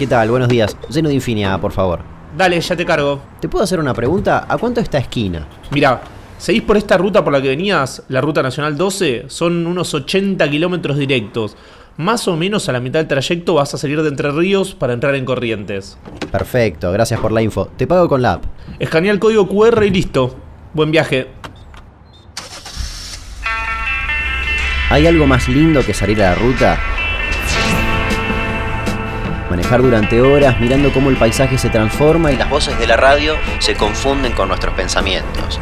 ¿Qué tal? Buenos días. Lleno de Infinia, por favor. Dale, ya te cargo. ¿Te puedo hacer una pregunta? ¿A cuánto está esquina? Mira, seguís por esta ruta por la que venías, la ruta nacional 12, son unos 80 kilómetros directos. Más o menos a la mitad del trayecto vas a salir de Entre Ríos para entrar en Corrientes. Perfecto, gracias por la info. Te pago con la app. Escanea el código QR y listo. Buen viaje. ¿Hay algo más lindo que salir a la ruta? Manejar durante horas mirando cómo el paisaje se transforma y las voces de la radio se confunden con nuestros pensamientos.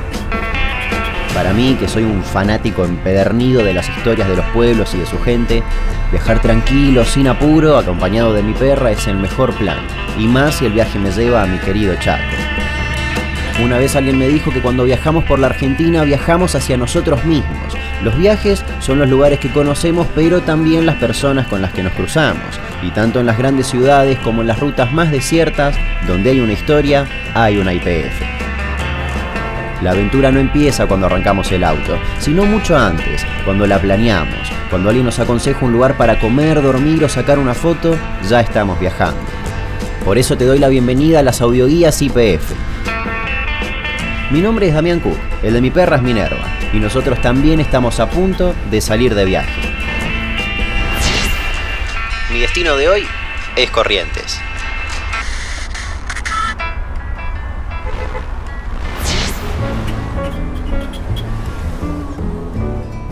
Para mí, que soy un fanático empedernido de las historias de los pueblos y de su gente, viajar tranquilo, sin apuro, acompañado de mi perra es el mejor plan, y más si el viaje me lleva a mi querido Chaco. Una vez alguien me dijo que cuando viajamos por la Argentina viajamos hacia nosotros mismos. Los viajes son los lugares que conocemos, pero también las personas con las que nos cruzamos. Y tanto en las grandes ciudades como en las rutas más desiertas, donde hay una historia, hay una IPF. La aventura no empieza cuando arrancamos el auto, sino mucho antes, cuando la planeamos. Cuando alguien nos aconseja un lugar para comer, dormir o sacar una foto, ya estamos viajando. Por eso te doy la bienvenida a las audioguías IPF. Mi nombre es Damián Cook, el de mi perra es Minerva, y nosotros también estamos a punto de salir de viaje. Mi destino de hoy es Corrientes.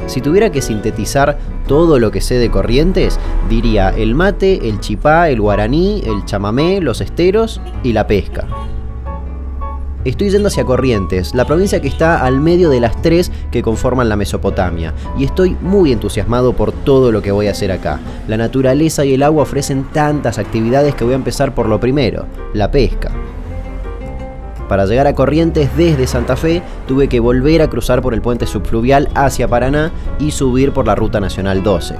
Si tuviera que sintetizar todo lo que sé de Corrientes, diría el mate, el chipá, el guaraní, el chamamé, los esteros y la pesca. Estoy yendo hacia Corrientes, la provincia que está al medio de las tres que conforman la Mesopotamia, y estoy muy entusiasmado por todo lo que voy a hacer acá. La naturaleza y el agua ofrecen tantas actividades que voy a empezar por lo primero, la pesca. Para llegar a Corrientes desde Santa Fe tuve que volver a cruzar por el puente subfluvial hacia Paraná y subir por la Ruta Nacional 12.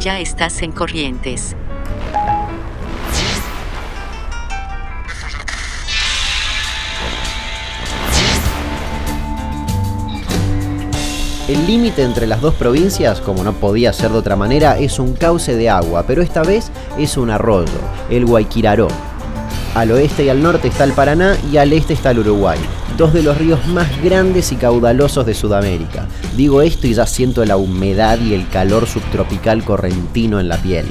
Ya estás en Corrientes. El límite entre las dos provincias, como no podía ser de otra manera, es un cauce de agua, pero esta vez es un arroyo, el Guayquiraró. Al oeste y al norte está el Paraná y al este está el Uruguay, dos de los ríos más grandes y caudalosos de Sudamérica. Digo esto y ya siento la humedad y el calor subtropical correntino en la piel.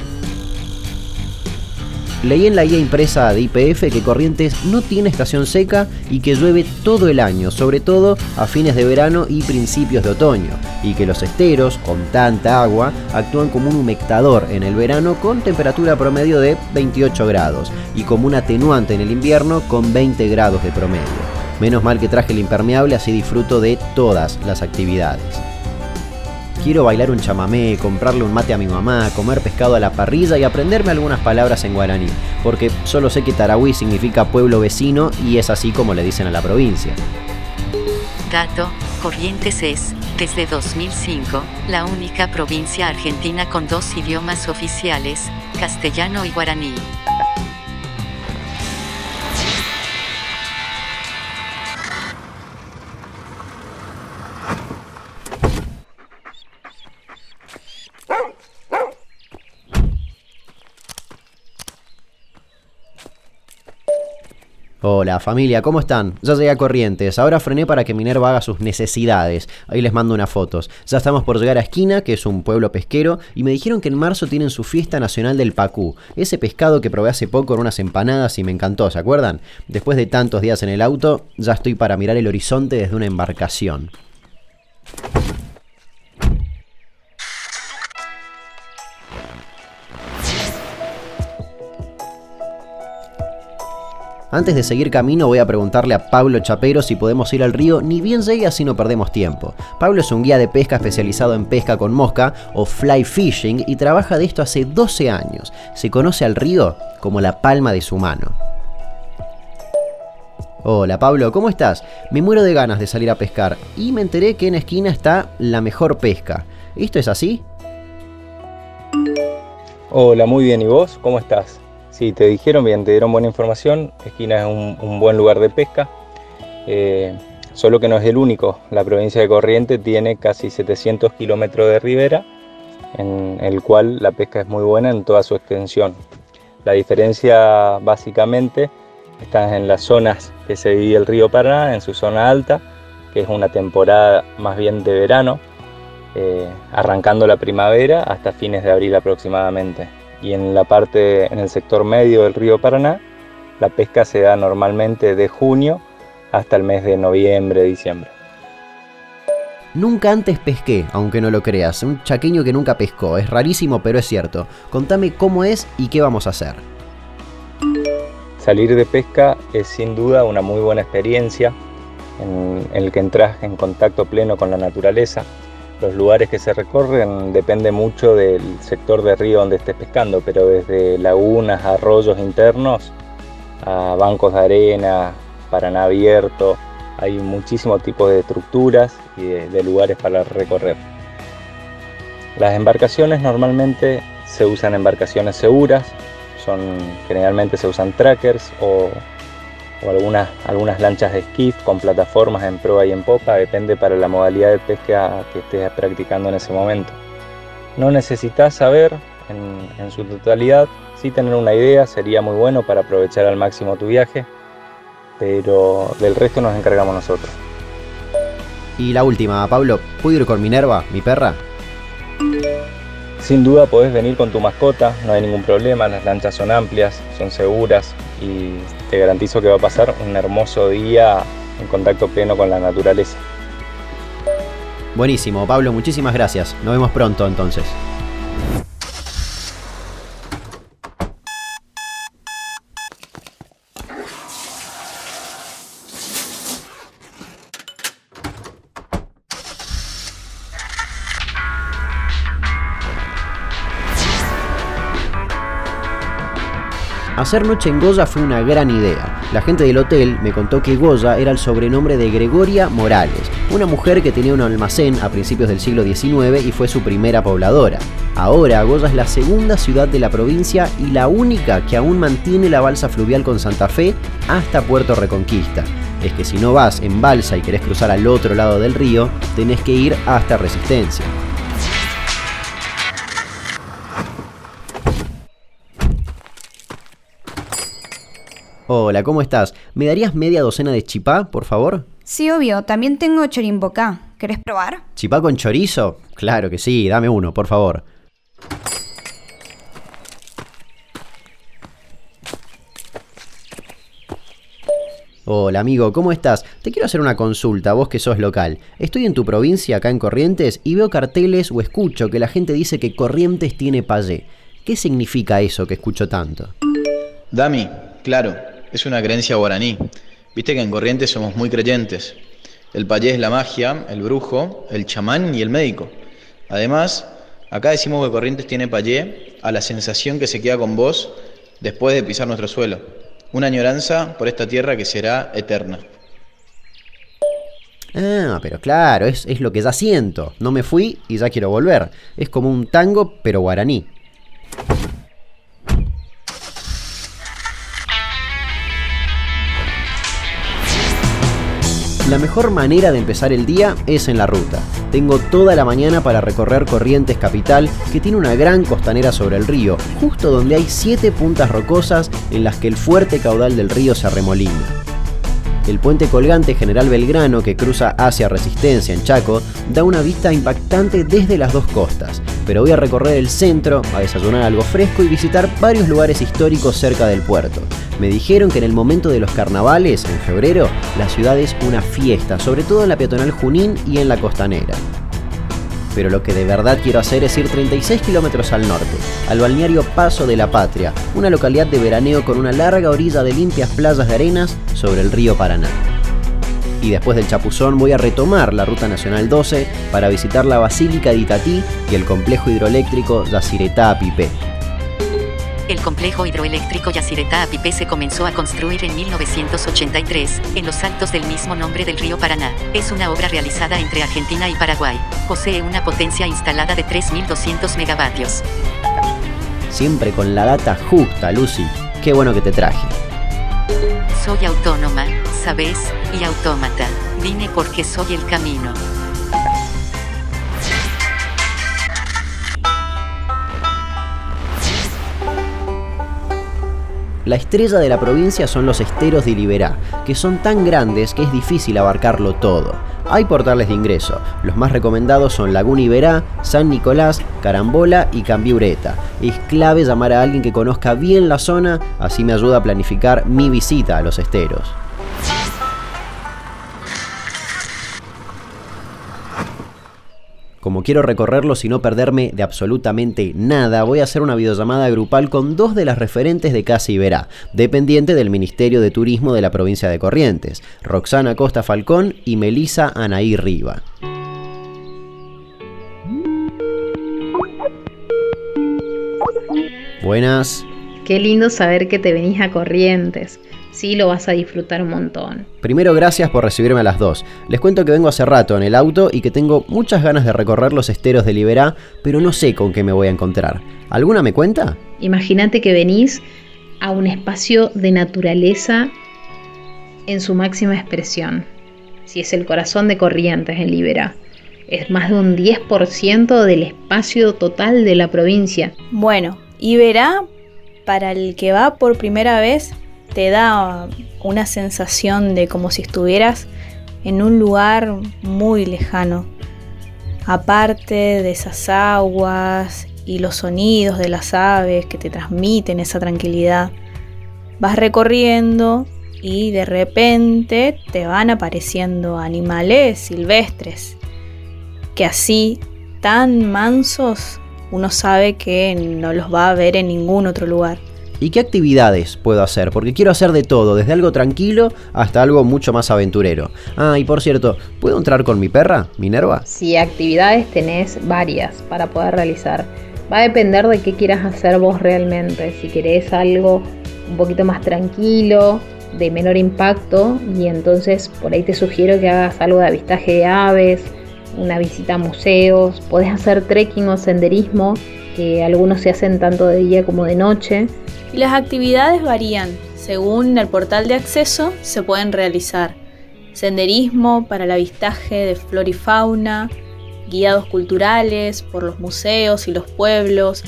Leí en la guía impresa de IPF que Corrientes no tiene estación seca y que llueve todo el año, sobre todo a fines de verano y principios de otoño, y que los esteros, con tanta agua, actúan como un humectador en el verano con temperatura promedio de 28 grados y como un atenuante en el invierno con 20 grados de promedio. Menos mal que traje el impermeable, así disfruto de todas las actividades. Quiero bailar un chamamé, comprarle un mate a mi mamá, comer pescado a la parrilla y aprenderme algunas palabras en guaraní, porque solo sé que Tarahui significa pueblo vecino y es así como le dicen a la provincia. Dato, Corrientes es, desde 2005, la única provincia argentina con dos idiomas oficiales, castellano y guaraní. Hola familia, ¿cómo están? Ya llegué a Corrientes, ahora frené para que Minerva haga sus necesidades. Ahí les mando unas fotos. Ya estamos por llegar a Esquina, que es un pueblo pesquero, y me dijeron que en marzo tienen su fiesta nacional del pacú, ese pescado que probé hace poco en unas empanadas y me encantó, ¿se acuerdan? Después de tantos días en el auto, ya estoy para mirar el horizonte desde una embarcación. Antes de seguir camino voy a preguntarle a Pablo Chapero si podemos ir al río, ni bien llegue así no perdemos tiempo. Pablo es un guía de pesca especializado en pesca con mosca o fly fishing y trabaja de esto hace 12 años. Se conoce al río como la palma de su mano. Hola Pablo, ¿cómo estás? Me muero de ganas de salir a pescar y me enteré que en esquina está la mejor pesca. ¿Esto es así? Hola, muy bien. ¿Y vos? ¿Cómo estás? Sí, te dijeron bien, te dieron buena información. Esquina es un, un buen lugar de pesca. Eh, solo que no es el único. La provincia de Corrientes tiene casi 700 kilómetros de ribera, en el cual la pesca es muy buena en toda su extensión. La diferencia básicamente está en las zonas que se divide el río Paraná, en su zona alta, que es una temporada más bien de verano, eh, arrancando la primavera hasta fines de abril aproximadamente. Y en la parte, en el sector medio del río Paraná, la pesca se da normalmente de junio hasta el mes de noviembre, diciembre. Nunca antes pesqué, aunque no lo creas. Un chaqueño que nunca pescó. Es rarísimo, pero es cierto. Contame cómo es y qué vamos a hacer. Salir de pesca es sin duda una muy buena experiencia en, el que entras en contacto pleno con la naturaleza. Los lugares que se recorren depende mucho del sector de río donde estés pescando, pero desde lagunas, arroyos internos a bancos de arena, Paraná abierto, hay muchísimos tipos de estructuras y de, lugares para recorrer. Las embarcaciones normalmente se usan embarcaciones seguras, son, generalmente se usan trackers o, algunas, algunas lanchas de skiff con plataformas en proa y en popa, depende para la modalidad de pesca que estés practicando en ese momento. No necesitas saber en, en su totalidad, sí tener una idea sería muy bueno para aprovechar al máximo tu viaje, pero del resto nos encargamos nosotros. Y la última, Pablo, ¿puedo ir con Minerva, mi perra? Sin duda podés venir con tu mascota, no hay ningún problema, las lanchas son amplias, son seguras y te garantizo que va a pasar un hermoso día en contacto pleno con la naturaleza. Buenísimo, Pablo, muchísimas gracias. Nos vemos pronto entonces. Hacer noche en Goya fue una gran idea. La gente del hotel me contó que Goya era el sobrenombre de Gregoria Morales, una mujer que tenía un almacén a principios del siglo XIX y fue su primera pobladora. Ahora Goya es la segunda ciudad de la provincia y la única que aún mantiene la balsa fluvial con Santa Fe hasta Puerto Reconquista. Es que si no vas en balsa y querés cruzar al otro lado del río, tenés que ir hasta Resistencia. Hola, ¿cómo estás? ¿Me darías media docena de chipá, por favor? Sí, obvio. También tengo chorimbocá. ¿Querés probar? ¿Chipá con chorizo? Claro que sí, dame uno, por favor. Hola amigo, ¿cómo estás? Te quiero hacer una consulta, vos que sos local. Estoy en tu provincia, acá en Corrientes, y veo carteles o escucho que la gente dice que Corrientes tiene payé. ¿Qué significa eso que escucho tanto? Dami, claro, es una creencia guaraní. Viste que en Corrientes somos muy creyentes. El payé es la magia, el brujo, el chamán y el médico. Además, acá decimos que Corrientes tiene payé a la sensación que se queda con vos después de pisar nuestro suelo. Una añoranza por esta tierra que será eterna. Ah, pero claro, es, es lo que ya siento. No me fui y ya quiero volver. Es como un tango, pero guaraní. La mejor manera de empezar el día es en la ruta. Tengo toda la mañana para recorrer Corrientes Capital, que tiene una gran costanera sobre el río, justo donde hay siete puntas rocosas en las que el fuerte caudal del río se arremolina. El puente colgante General Belgrano, que cruza hacia Resistencia en Chaco, da una vista impactante desde las dos costas, pero voy a recorrer el centro, a desayunar algo fresco y visitar varios lugares históricos cerca del puerto. Me dijeron que en el momento de los carnavales, en febrero, la ciudad es una fiesta, sobre todo en la peatonal Junín y en la costanera pero lo que de verdad quiero hacer es ir 36 kilómetros al norte, al balneario Paso de la Patria, una localidad de veraneo con una larga orilla de limpias playas de arenas sobre el río Paraná. Y después del Chapuzón voy a retomar la Ruta Nacional 12 para visitar la Basílica de Itatí y el complejo hidroeléctrico Yacyretá Pipé. El complejo hidroeléctrico Yacyretá Apipé se comenzó a construir en 1983, en los altos del mismo nombre del río Paraná. Es una obra realizada entre Argentina y Paraguay. Posee una potencia instalada de 3.200 megavatios. Siempre con la data justa, Lucy. Qué bueno que te traje. Soy autónoma, ¿sabes? Y autómata. Vine porque soy el camino. La estrella de la provincia son los esteros de Iberá, que son tan grandes que es difícil abarcarlo todo. Hay portales de ingreso. Los más recomendados son Laguna Iberá, San Nicolás, Carambola y Cambiureta. Es clave llamar a alguien que conozca bien la zona, así me ayuda a planificar mi visita a los esteros. Como quiero recorrerlos y no perderme de absolutamente nada, voy a hacer una videollamada grupal con dos de las referentes de Casa Iberá, dependiente del Ministerio de Turismo de la provincia de Corrientes, Roxana Costa Falcón y Melisa Anaí Riva. Buenas. Qué lindo saber que te venís a Corrientes sí lo vas a disfrutar un montón. Primero, gracias por recibirme a las dos. Les cuento que vengo hace rato en el auto y que tengo muchas ganas de recorrer los esteros de Liberá, pero no sé con qué me voy a encontrar. ¿Alguna me cuenta? Imagínate que venís a un espacio de naturaleza en su máxima expresión. Si es el corazón de Corrientes en Liberá. Es más de un 10% del espacio total de la provincia. Bueno, Iberá, para el que va por primera vez, te da una sensación de como si estuvieras en un lugar muy lejano. Aparte de esas aguas y los sonidos de las aves que te transmiten esa tranquilidad, vas recorriendo y de repente te van apareciendo animales silvestres que así, tan mansos, uno sabe que no los va a ver en ningún otro lugar. ¿Y qué actividades puedo hacer? Porque quiero hacer de todo, desde algo tranquilo hasta algo mucho más aventurero. Ah, y por cierto, ¿puedo entrar con mi perra, Minerva? Sí, actividades tenés varias para poder realizar. Va a depender de qué quieras hacer vos realmente. Si querés algo un poquito más tranquilo, de menor impacto, y entonces por ahí te sugiero que hagas algo de avistaje de aves, una visita a museos, podés hacer trekking o senderismo, que algunos se hacen tanto de día como de noche y las actividades varían. Según el portal de acceso se pueden realizar senderismo para el avistaje de flora y fauna, guiados culturales por los museos y los pueblos,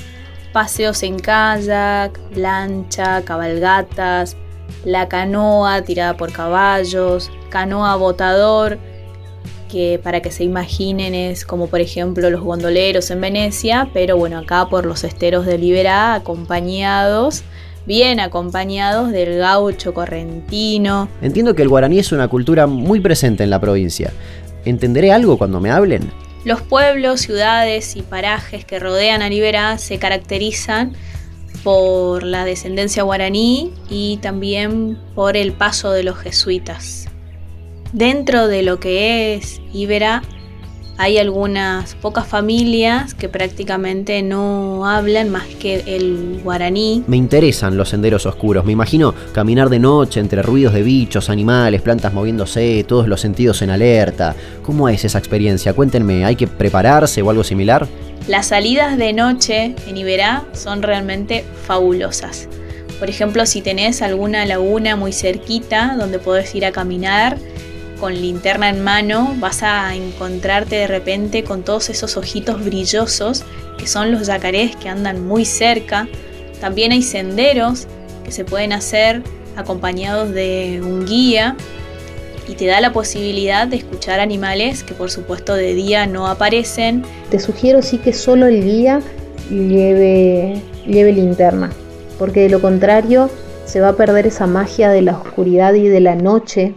paseos en kayak, lancha, cabalgatas, la canoa tirada por caballos, canoa botador, que para que se imaginen es como por ejemplo los gondoleros en Venecia, pero bueno, acá por los esteros de Liberá acompañados bien acompañados del gaucho correntino. Entiendo que el guaraní es una cultura muy presente en la provincia. ¿Entenderé algo cuando me hablen? Los pueblos, ciudades y parajes que rodean a Liberá se caracterizan por la descendencia guaraní y también por el paso de los jesuitas. Dentro de lo que es Iberá hay algunas pocas familias que prácticamente no hablan más que el guaraní. Me interesan los senderos oscuros. Me imagino caminar de noche entre ruidos de bichos, animales, plantas moviéndose, todos los sentidos en alerta. ¿Cómo es esa experiencia? Cuéntenme, ¿hay que prepararse o algo similar? Las salidas de noche en Iberá son realmente fabulosas. Por ejemplo, si tenés alguna laguna muy cerquita donde podés ir a caminar, con linterna en mano vas a encontrarte de repente con todos esos ojitos brillosos que son los yacarés que andan muy cerca. También hay senderos que se pueden hacer acompañados de un guía y te da la posibilidad de escuchar animales que por supuesto de día no aparecen. Te sugiero sí que solo el guía lleve, lleve linterna, porque de lo contrario se va a perder esa magia de la oscuridad y de la noche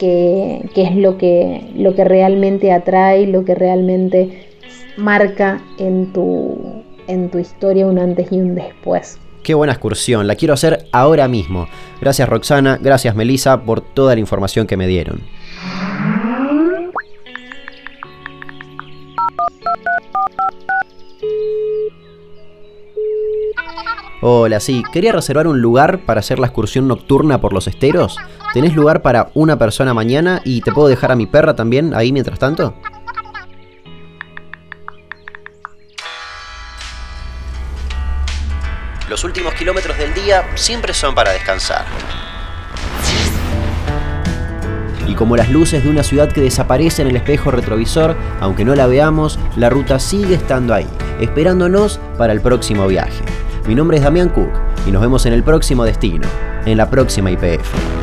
que, es lo que, lo que realmente atrae, lo que realmente marca en tu, en tu historia un antes y un después. Qué buena excursión, la quiero hacer ahora mismo. Gracias Roxana, gracias Melissa por toda la información que me dieron. Hola, sí, quería reservar un lugar para hacer la excursión nocturna por los esteros. ¿Tenés lugar para una persona mañana y te puedo dejar a mi perra también ahí mientras tanto? Los últimos kilómetros del día siempre son para descansar. Y como las luces de una ciudad que desaparece en el espejo retrovisor, aunque no la veamos, la ruta sigue estando ahí, esperándonos para el próximo viaje. Mi nombre es Damián Cook y nos vemos en el próximo destino, en la próxima IPF.